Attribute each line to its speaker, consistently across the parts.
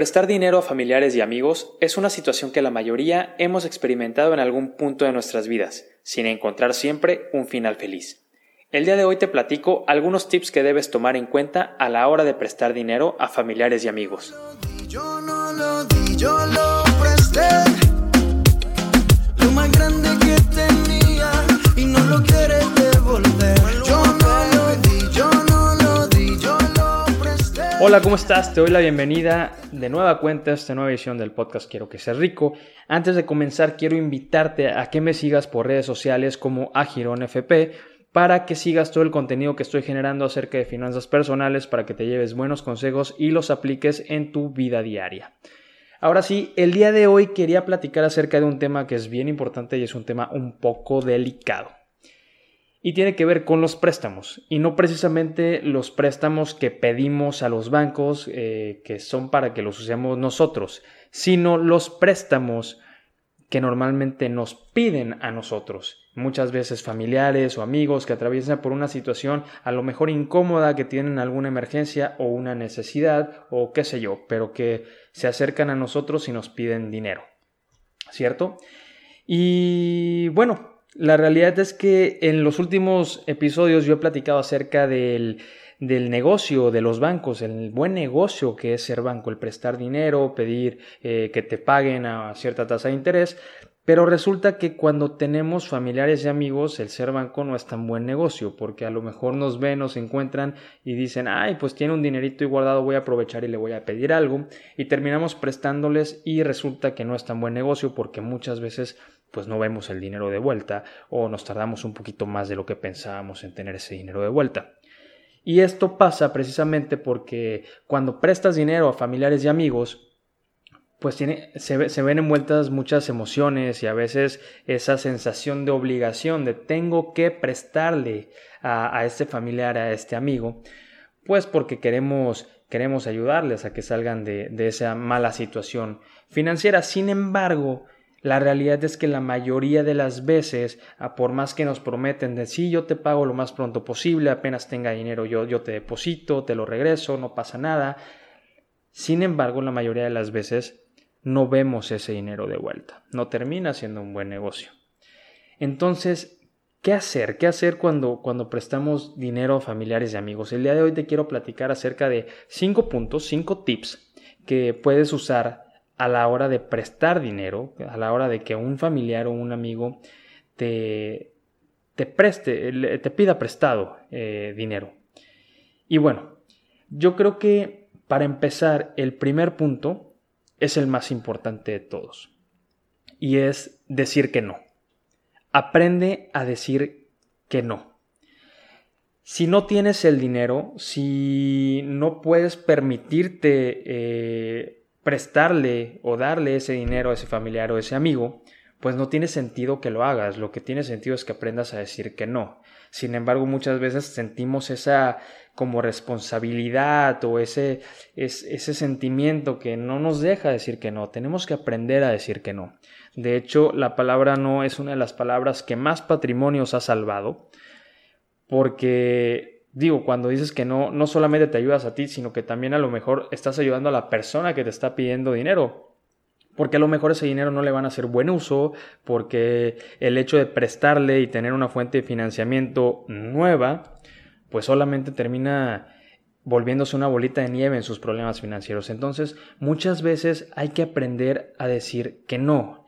Speaker 1: Prestar dinero a familiares y amigos es una situación que la mayoría hemos experimentado en algún punto de nuestras vidas, sin encontrar siempre un final feliz. El día de hoy te platico algunos tips que debes tomar en cuenta a la hora de prestar dinero a familiares y amigos. Hola, ¿cómo estás? Te doy la bienvenida de nueva cuenta a esta nueva edición del podcast Quiero que seas rico. Antes de comenzar, quiero invitarte a que me sigas por redes sociales como AgironFP para que sigas todo el contenido que estoy generando acerca de finanzas personales para que te lleves buenos consejos y los apliques en tu vida diaria. Ahora sí, el día de hoy quería platicar acerca de un tema que es bien importante y es un tema un poco delicado y tiene que ver con los préstamos y no precisamente los préstamos que pedimos a los bancos eh, que son para que los usemos nosotros, sino los préstamos que normalmente nos piden a nosotros, muchas veces familiares o amigos que atraviesan por una situación a lo mejor incómoda, que tienen alguna emergencia o una necesidad o qué sé yo, pero que se acercan a nosotros y nos piden dinero, ¿cierto? Y bueno, la realidad es que en los últimos episodios yo he platicado acerca del, negocio de los bancos, el buen negocio que es ser banco, el prestar dinero, pedir eh, que te paguen a cierta tasa de interés, pero resulta que cuando tenemos familiares y amigos, el ser banco no es tan buen negocio, porque a lo mejor nos ven, nos encuentran y dicen, ay, pues tiene un dinerito y guardado, voy a aprovechar y le voy a pedir algo, y terminamos prestándoles y resulta que no es tan buen negocio porque muchas veces pues no vemos el dinero de vuelta o nos tardamos un poquito más de lo que pensábamos en tener ese dinero de vuelta. Y esto pasa precisamente porque cuando prestas dinero a familiares y amigos, pues tiene, se, ven envueltas muchas emociones y a veces esa sensación de obligación de tengo que prestarle a, este familiar, a este amigo, pues porque queremos, queremos ayudarles a que salgan de, de esa mala situación financiera. Sin embargo, la realidad es que la mayoría de las veces, a por más que nos prometen de sí, yo te pago lo más pronto posible, apenas tenga dinero yo, yo te deposito, te lo regreso, no pasa nada. Sin embargo, la mayoría de las veces no vemos ese dinero de vuelta. No termina siendo un buen negocio. Entonces, ¿qué hacer? ¿Qué hacer cuando, cuando prestamos dinero a familiares y amigos? El día de hoy te quiero platicar acerca de cinco puntos, cinco tips que puedes usar a la hora de prestar dinero, a la hora de que un familiar o un amigo te, te preste, te pida prestado eh, dinero. Y bueno, yo creo que para empezar, el primer punto es el más importante de todos. Y es decir que no. Aprende a decir que no. Si no tienes el dinero, si no puedes permitirte eh, prestarle o darle ese dinero a ese familiar o ese amigo, pues no tiene sentido que lo hagas. Lo que tiene sentido es que aprendas a decir que no. Sin embargo, muchas veces sentimos esa como responsabilidad o ese, ese sentimiento que no nos deja decir que no. Tenemos que aprender a decir que no. De hecho, la palabra no es una de las palabras que más patrimonios ha salvado porque digo, cuando dices que no, no solamente te ayudas a ti, sino que también a lo mejor estás ayudando a la persona que te está pidiendo dinero. Porque a lo mejor ese dinero no le van a hacer buen uso, porque el hecho de prestarle y tener una fuente de financiamiento nueva, pues solamente termina volviéndose una bolita de nieve en sus problemas financieros. Entonces, muchas veces hay que aprender a decir que no,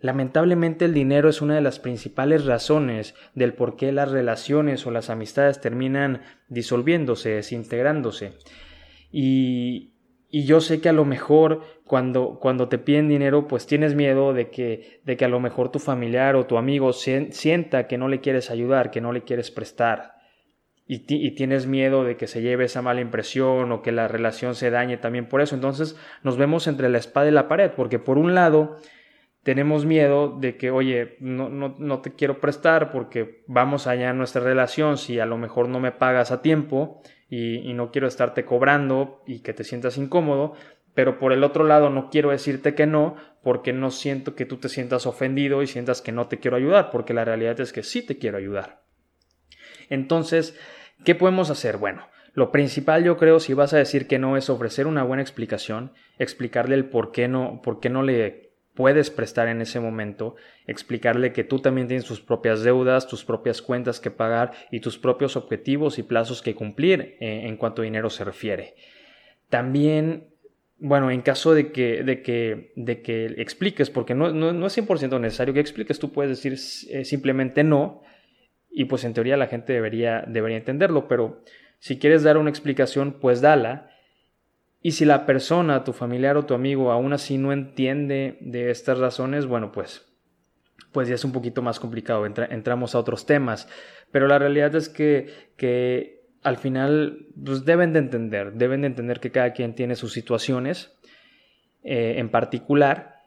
Speaker 1: Lamentablemente el dinero es una de las principales razones del por qué las relaciones o las amistades terminan disolviéndose, desintegrándose. Y, yo sé que a lo mejor cuando, cuando te piden dinero, pues tienes miedo de que, de que a lo mejor tu familiar o tu amigo sienta que no le quieres ayudar, que no le quieres prestar. Y, tienes miedo de que se lleve esa mala impresión o que la relación se dañe también por eso. Entonces nos vemos entre la espada y la pared, porque por un lado tenemos miedo de que, oye, no, no, no, te quiero prestar porque vamos allá en nuestra relación si a lo mejor no me pagas a tiempo y, y, no quiero estarte cobrando y que te sientas incómodo, pero por el otro lado no quiero decirte que no porque no siento que tú te sientas ofendido y sientas que no te quiero ayudar, porque la realidad es que sí te quiero ayudar. Entonces, ¿qué podemos hacer? Bueno, Lo principal yo creo si vas a decir que no es ofrecer una buena explicación, explicarle el por qué no, por qué no le puedes prestar en ese momento, explicarle que tú también tienes tus propias deudas, tus propias cuentas que pagar y tus propios objetivos y plazos que cumplir eh, en cuanto a dinero se refiere. También bueno, en caso de que, de que, de que expliques, porque no, no, es 100% necesario que expliques, tú puedes decir eh, simplemente no, y pues en teoría la gente debería, debería entenderlo, pero si quieres dar una explicación, pues dala. Y si la persona, tu familiar o tu amigo aún así no entiende de estas razones, bueno, pues, pues ya es un poquito más complicado, entramos a otros temas. Pero la realidad es que, que al final pues deben de entender, deben de entender que cada quien tiene sus situaciones eh, en particular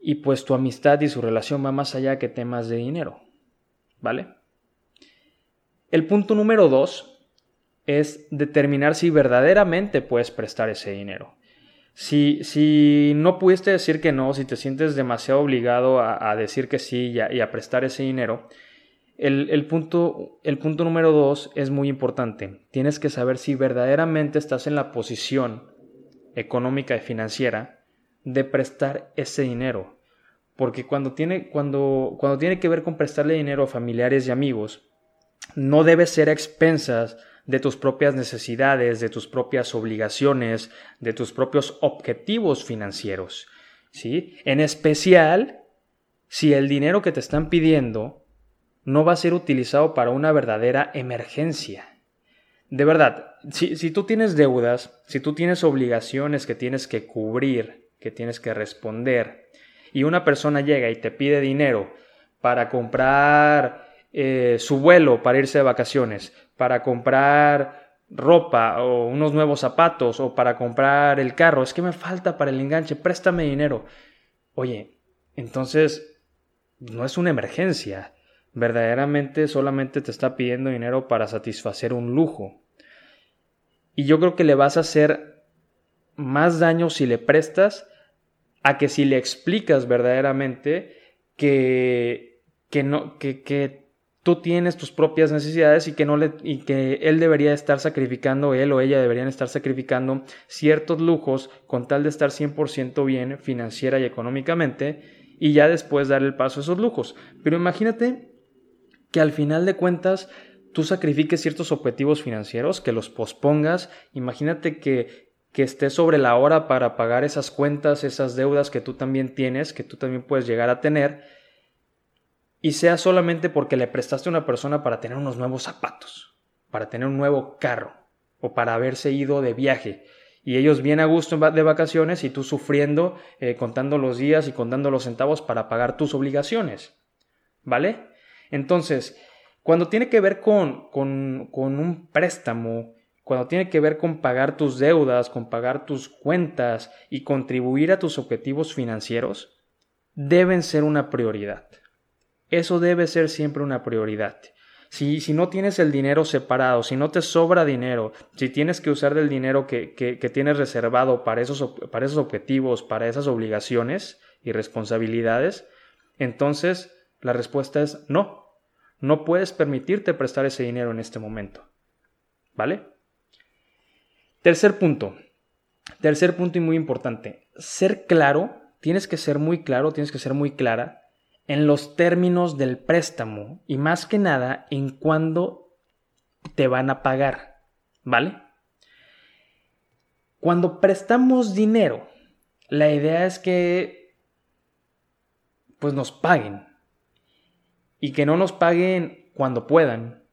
Speaker 1: y pues tu amistad y su relación va más allá que temas de dinero, ¿vale? El punto número dos es determinar si verdaderamente puedes prestar ese dinero. Si, si no pudiste decir que no, si te sientes demasiado obligado a, decir que sí y a prestar ese dinero, el, punto, el punto número dos es muy importante. Tienes que saber si verdaderamente estás en la posición económica y financiera de prestar ese dinero. Porque cuando tiene, cuando, cuando tiene que ver con prestarle dinero a familiares y amigos, no debe ser a expensas de tus propias necesidades, de tus propias obligaciones, de tus propios objetivos financieros. ¿sí? En especial, si el dinero que te están pidiendo no va a ser utilizado para una verdadera emergencia. De verdad, si, tú tienes deudas, si tú tienes obligaciones que tienes que cubrir, que tienes que responder, y una persona llega y te pide dinero para comprar eh, su vuelo para irse de vacaciones, para comprar ropa o unos nuevos zapatos o para comprar el carro, es que me falta para el enganche, préstame dinero. Oye, entonces no es una emergencia, verdaderamente solamente te está pidiendo dinero para satisfacer un lujo. Y yo creo que le vas a hacer más daño si le prestas a que si le explicas verdaderamente que, que, no, que, que tú tienes tus propias necesidades y que, no y que él debería estar sacrificando, él o ella deberían estar sacrificando ciertos lujos con tal de estar 100% bien financiera y económicamente y ya después dar el paso a esos lujos. Pero imagínate que al final de cuentas tú sacrifiques ciertos objetivos financieros, que los pospongas. Imagínate que, que estés sobre la hora para pagar esas cuentas, esas deudas que tú también tienes, que tú también puedes llegar a tener, y sea solamente porque le prestaste a una persona para tener unos nuevos zapatos, para tener un nuevo carro, o para haberse ido de viaje. Y ellos bien a gusto de vacaciones y tú sufriendo, eh, contando los días y contando los centavos para pagar tus obligaciones. ¿Vale? Entonces, cuando tiene que ver con, con, con un préstamo, cuando tiene que ver con pagar tus deudas, con pagar tus cuentas y contribuir a tus objetivos financieros, deben ser una prioridad. Eso debe ser siempre una prioridad. Si, si, no tienes el dinero separado, si no te sobra dinero, si tienes que usar del dinero que, que, tienes reservado para esos, para esos objetivos, para esas obligaciones y responsabilidades, entonces la respuesta es no. No puedes permitirte prestar ese dinero en este momento. ¿Vale? Tercer punto. Tercer punto y muy importante. Ser claro, tienes que ser muy claro, tienes que ser muy clara en los términos del préstamo y más que nada en cuándo te van a pagar. ¿Vale? Cuando prestamos dinero, la idea es que pues nos paguen, y que no nos paguen cuando puedan,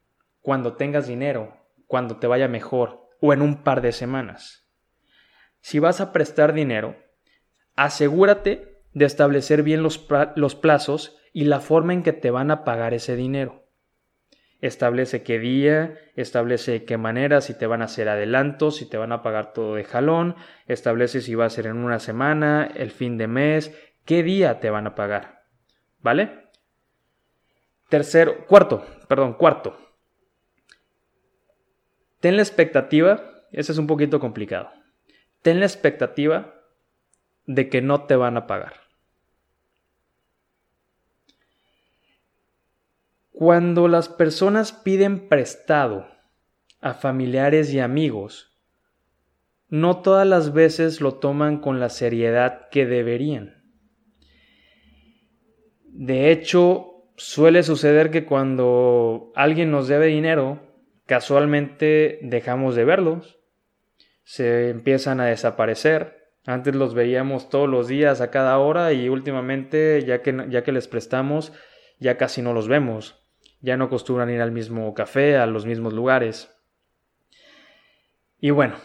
Speaker 1: cuando tengas dinero, cuando te vaya mejor o en un par de semanas. Si vas a prestar dinero, asegúrate de establecer bien los, plazos y la forma en que te van a pagar ese dinero. Establece qué día, establece qué manera, si te van a hacer adelantos, si te van a pagar todo de jalón, establece si va a ser en una semana, el fin de mes, qué día te van a pagar. ¿Vale? Tercero, cuarto, perdón, cuarto. Ten la expectativa, ese es un poquito complicado. Ten la expectativa de que no te van a pagar. Cuando las personas piden prestado a familiares y amigos, no todas las veces lo toman con la seriedad que deberían. De hecho, suele suceder que cuando alguien nos debe dinero, casualmente dejamos de verlos, se empiezan a desaparecer. Antes los veíamos todos los días a cada hora y últimamente, ya que, ya que les prestamos, ya casi no los vemos. Ya no acostumbran ir al mismo café, a los mismos lugares. Y bueno,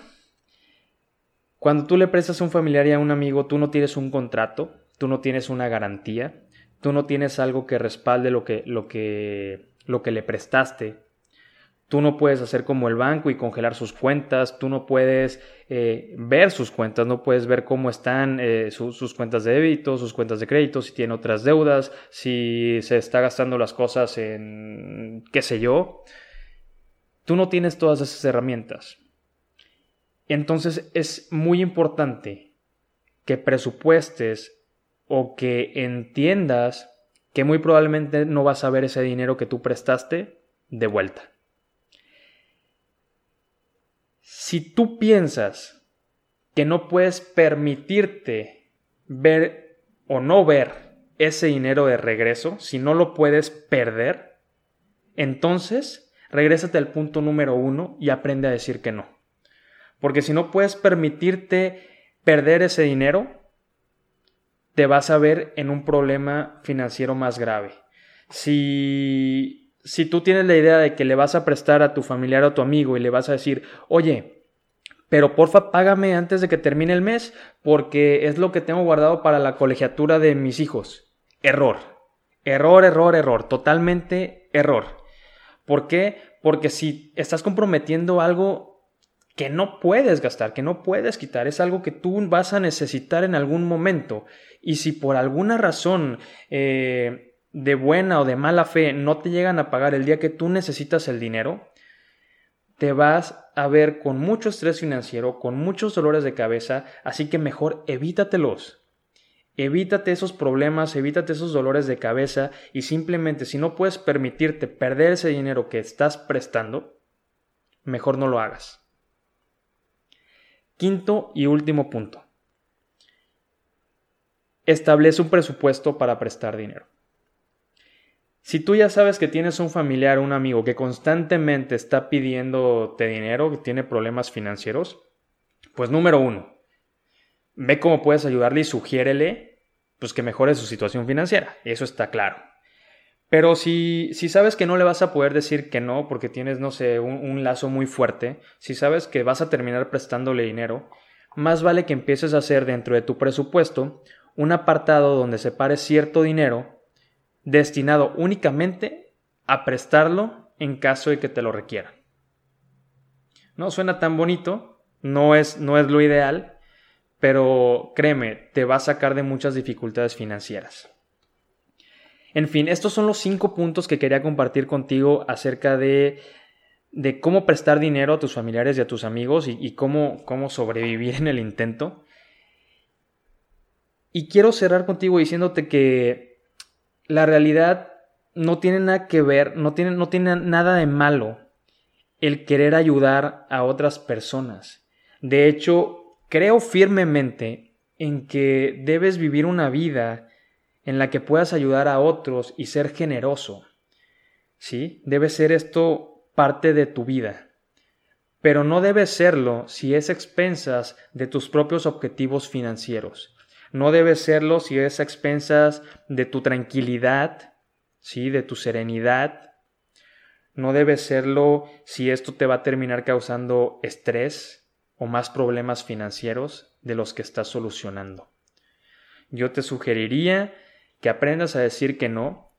Speaker 1: cuando tú le prestas a un familiar y a un amigo, tú no tienes un contrato, tú no tienes una garantía, tú no tienes algo que respalde lo que, lo que, lo que le prestaste. Tú no puedes hacer como el banco y congelar sus cuentas, tú no puedes eh, ver sus cuentas, no puedes ver cómo están eh, sus cuentas de débito, sus cuentas de crédito, si tiene otras deudas, si se está gastando las cosas en qué sé yo. Tú no tienes todas esas herramientas. Entonces es muy importante que presupuestes o que entiendas que muy probablemente no vas a ver ese dinero que tú prestaste de vuelta. Si tú piensas que no puedes permitirte ver o no ver ese dinero de regreso, si no lo puedes perder, entonces regrésate al punto número uno y aprende a decir que no. Porque si no puedes permitirte perder ese dinero, te vas a ver en un problema financiero más grave. Si, si tú tienes la idea de que le vas a prestar a tu familiar o a tu amigo y le vas a decir, oye, pero porfa págame antes de que termine el mes porque es lo que tengo guardado para la colegiatura de mis hijos. Error. Error, error, error. Totalmente error. ¿Por qué? Porque si estás comprometiendo algo que no puedes gastar, que no puedes quitar, es algo que tú vas a necesitar en algún momento. Y si por alguna razón eh, de buena o de mala fe no te llegan a pagar el día que tú necesitas el dinero, te vas a ver con mucho estrés financiero, con muchos dolores de cabeza, así que mejor evítatelos. Evítate esos problemas, evítate esos dolores de cabeza y simplemente si no puedes permitirte perder ese dinero que estás prestando, mejor no lo hagas. Quinto y último punto. Establece un presupuesto para prestar dinero. Si tú ya sabes que tienes un familiar o un amigo que constantemente está pidiéndote dinero, que tiene problemas financieros, pues número uno, ve cómo puedes ayudarle y sugiérele pues que mejore su situación financiera. Eso está claro. Pero si, si sabes que no le vas a poder decir que no porque tienes, no sé, un, lazo muy fuerte, si sabes que vas a terminar prestándole dinero, más vale que empieces a hacer dentro de tu presupuesto un apartado donde separes cierto dinero destinado únicamente a prestarlo en caso de que te lo requieran. No suena tan bonito, no es, no es lo ideal, pero créeme, te va a sacar de muchas dificultades financieras. En fin, estos son los cinco puntos que quería compartir contigo acerca de, de cómo prestar dinero a tus familiares y a tus amigos y, cómo, cómo sobrevivir en el intento. Y quiero cerrar contigo diciéndote que la realidad no tiene nada que ver, no tiene, no tiene nada de malo el querer ayudar a otras personas. De hecho, creo firmemente en que debes vivir una vida en la que puedas ayudar a otros y ser generoso. ¿Sí? Debe ser esto parte de tu vida. Pero no debe serlo si es expensas de tus propios objetivos financieros. No debe serlo si es expensas de tu tranquilidad, ¿sí? de tu serenidad. No debe serlo si esto te va a terminar causando estrés o más problemas financieros de los que estás solucionando. Yo te sugeriría que aprendas a decir que no,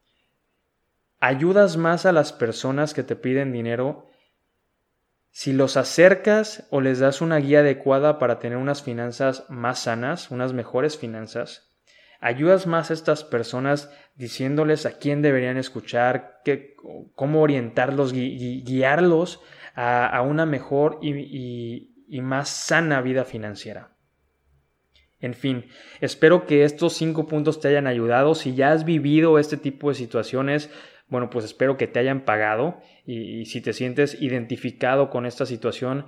Speaker 1: ayudas más a las personas que te piden dinero si los acercas o les das una guía adecuada para tener unas finanzas más sanas, unas mejores finanzas, ayudas más a estas personas diciéndoles a quién deberían escuchar, cómo orientarlos, guiarlos a, una mejor y más sana vida financiera. En fin, espero que estos cinco puntos te hayan ayudado. Si ya has vivido este tipo de situaciones, bueno, pues espero que te hayan pagado y, si te sientes identificado con esta situación,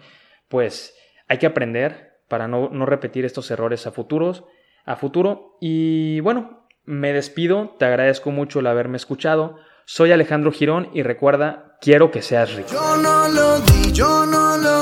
Speaker 1: pues hay que aprender para no, no repetir estos errores a futuros, a futuro. Y bueno, me despido, te agradezco mucho el haberme escuchado. Soy Alejandro Girón y recuerda, quiero que seas rico. Yo no lo di, yo no lo